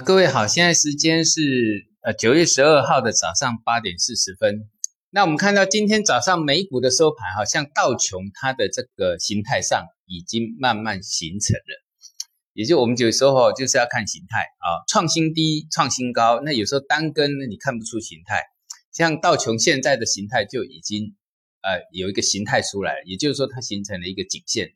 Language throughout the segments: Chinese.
各位好，现在时间是呃九月十二号的早上八点四十分。那我们看到今天早上美股的收盘，好像道琼它的这个形态上已经慢慢形成了。也就我们有时候就是要看形态啊，创新低、创新高。那有时候单根呢，你看不出形态。像道琼现在的形态就已经呃有一个形态出来了，也就是说它形成了一个颈线。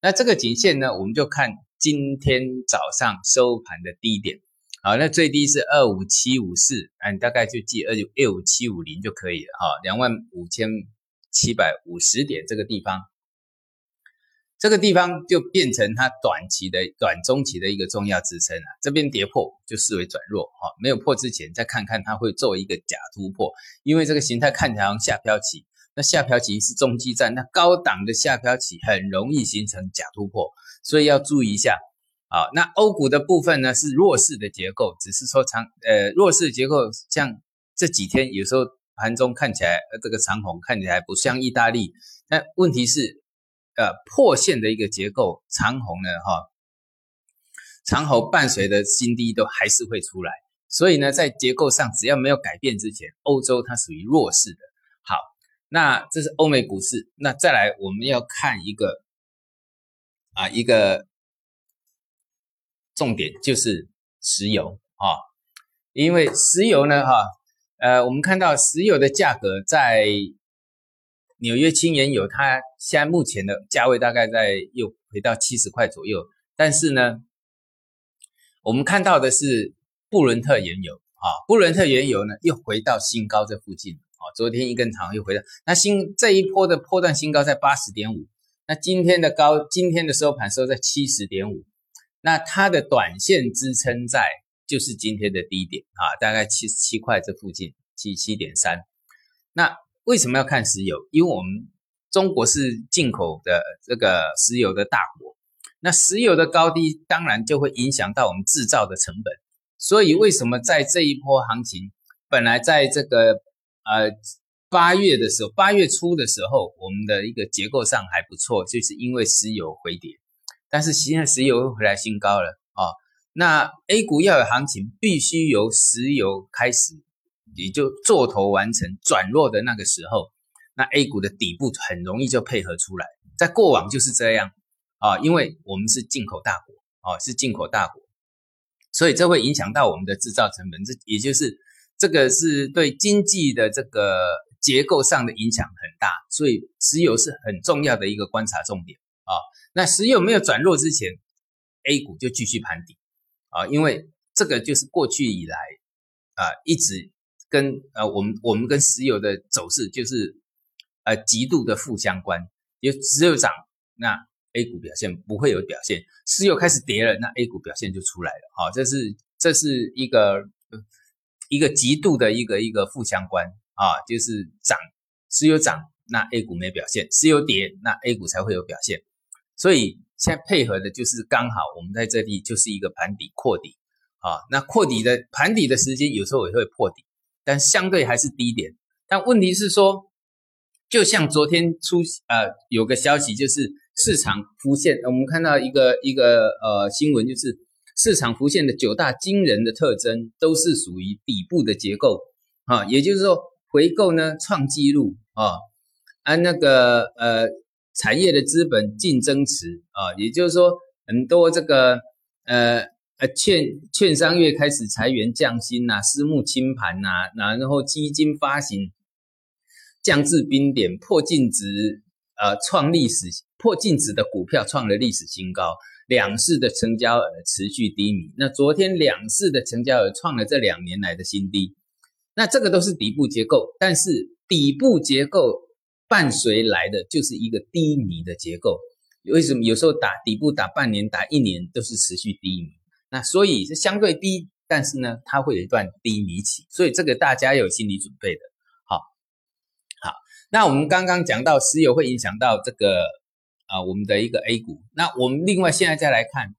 那这个颈线呢，我们就看今天早上收盘的低点。好，那最低是二五七五四，啊，你大概就记二二五七五零就可以了哈，两万五千七百五十点这个地方，这个地方就变成它短期的、短中期的一个重要支撑了。这边跌破就视为转弱哈，没有破之前再看看它会做一个假突破，因为这个形态看起来像下飘起，那下飘起是中继站，那高档的下飘起很容易形成假突破，所以要注意一下。好，那欧股的部分呢是弱势的结构，只是说长呃弱势结构，像这几天有时候盘中看起来呃这个长虹看起来不像意大利，但问题是呃破线的一个结构，长虹呢哈，长虹伴随的新低都还是会出来，所以呢在结构上只要没有改变之前，欧洲它属于弱势的。好，那这是欧美股市，那再来我们要看一个啊一个。重点就是石油啊，因为石油呢，哈，呃，我们看到石油的价格在纽约轻原油，它现在目前的价位大概在又回到七十块左右，但是呢，我们看到的是布伦特原油啊，布伦特原油呢又回到新高这附近啊，昨天一根长又回到那新这一波的波段新高在八十点五，那今天的高今天的收盘收在七十点五。那它的短线支撑在就是今天的低点啊，大概七十七块这附近，七七点三。那为什么要看石油？因为我们中国是进口的这个石油的大国，那石油的高低当然就会影响到我们制造的成本。所以为什么在这一波行情，本来在这个呃八月的时候，八月初的时候，我们的一个结构上还不错，就是因为石油回跌。但是现在石油又回来新高了啊！那 A 股要有行情，必须由石油开始，也就做头完成转弱的那个时候，那 A 股的底部很容易就配合出来。在过往就是这样啊，因为我们是进口大国啊，是进口大国，所以这会影响到我们的制造成本，这也就是这个是对经济的这个结构上的影响很大，所以石油是很重要的一个观察重点。那石油没有转弱之前，A 股就继续盘底。啊，因为这个就是过去以来啊一直跟呃我们我们跟石油的走势就是呃极度的负相关，有石油涨，那 A 股表现不会有表现；石油开始跌了，那 A 股表现就出来了。好，这是这是一个一个极度的一个一个负相关。啊，就是涨石油涨，那 A 股没表现；石油跌，那 A 股才会有表现。所以现在配合的就是刚好，我们在这里就是一个盘底扩底啊。那扩底的盘底的时间有时候也会破底，但相对还是低点。但问题是说，就像昨天出呃有个消息，就是市场浮现，我们看到一个一个呃新闻，就是市场浮现的九大惊人的特征都是属于底部的结构啊，也就是说回购呢创纪录啊，按那个呃。产业的资本竞争池啊，也就是说，很多这个呃呃券券商业开始裁员降薪呐，私募清盘呐，然后基金发行降至冰点，破净值呃创历史破净值的股票创了历史新高，两市的成交额持续低迷。那昨天两市的成交额创了这两年来的新低，那这个都是底部结构，但是底部结构。伴随来的就是一个低迷的结构，为什么有时候打底部打半年打一年都是持续低迷？那所以是相对低，但是呢，它会有一段低迷期，所以这个大家有心理准备的。好，好，那我们刚刚讲到石油会影响到这个啊我们的一个 A 股，那我们另外现在再来看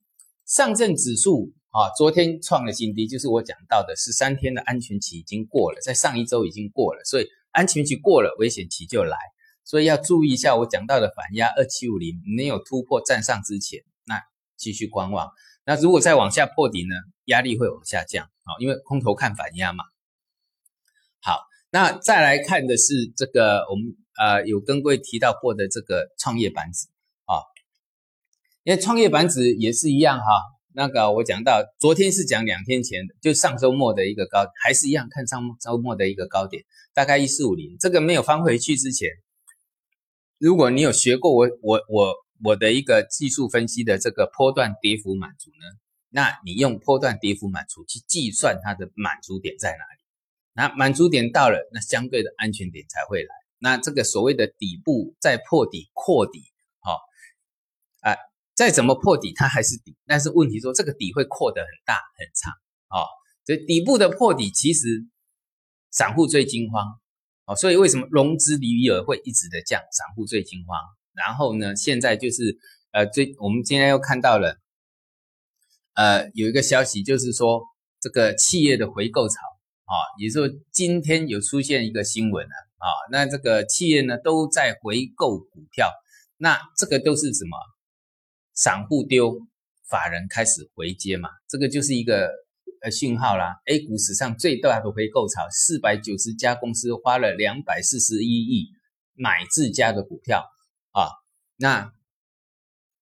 上证指数啊，昨天创了新低，就是我讲到的十三天的安全期已经过了，在上一周已经过了，所以安全期过了，危险期就来。所以要注意一下我讲到的反压二七五零没有突破站上之前，那继续观望。那如果再往下破底呢，压力会往下降啊，因为空头看反压嘛。好，那再来看的是这个我们呃有跟各位提到过的这个创业板指啊，因为创业板指也是一样哈。那个我讲到昨天是讲两天前的，就上周末的一个高，还是一样看上周末的一个高点，大概一四五零，这个没有翻回去之前。如果你有学过我我我我的一个技术分析的这个波段跌幅满足呢，那你用波段跌幅满足去计算它的满足点在哪里？那满足点到了，那相对的安全点才会来。那这个所谓的底部再破底扩底，好，啊，再怎么破底它还是底，但是问题说这个底会扩得很大很长，哦，所以底部的破底其实散户最惊慌。哦，所以为什么融资余额会一直的降？散户最惊慌。然后呢，现在就是呃，最我们今天又看到了，呃，有一个消息就是说这个企业的回购潮啊，也就是说今天有出现一个新闻了啊，那这个企业呢都在回购股票，那这个都是什么？散户丢，法人开始回接嘛，这个就是一个。呃，讯号啦，A 股史上最大的回购潮，四百九十家公司花了两百四十一亿买自家的股票啊。那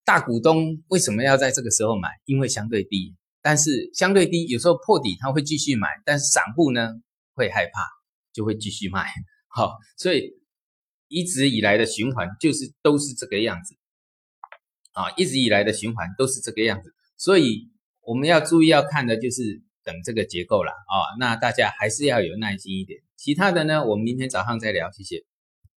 大股东为什么要在这个时候买？因为相对低，但是相对低，有时候破底他会继续买，但是散户呢会害怕，就会继续卖。好，所以一直以来的循环就是都是这个样子啊，一直以来的循环都是这个样子，所以我们要注意要看的就是。等这个结构了啊，那大家还是要有耐心一点。其他的呢，我们明天早上再聊，谢谢。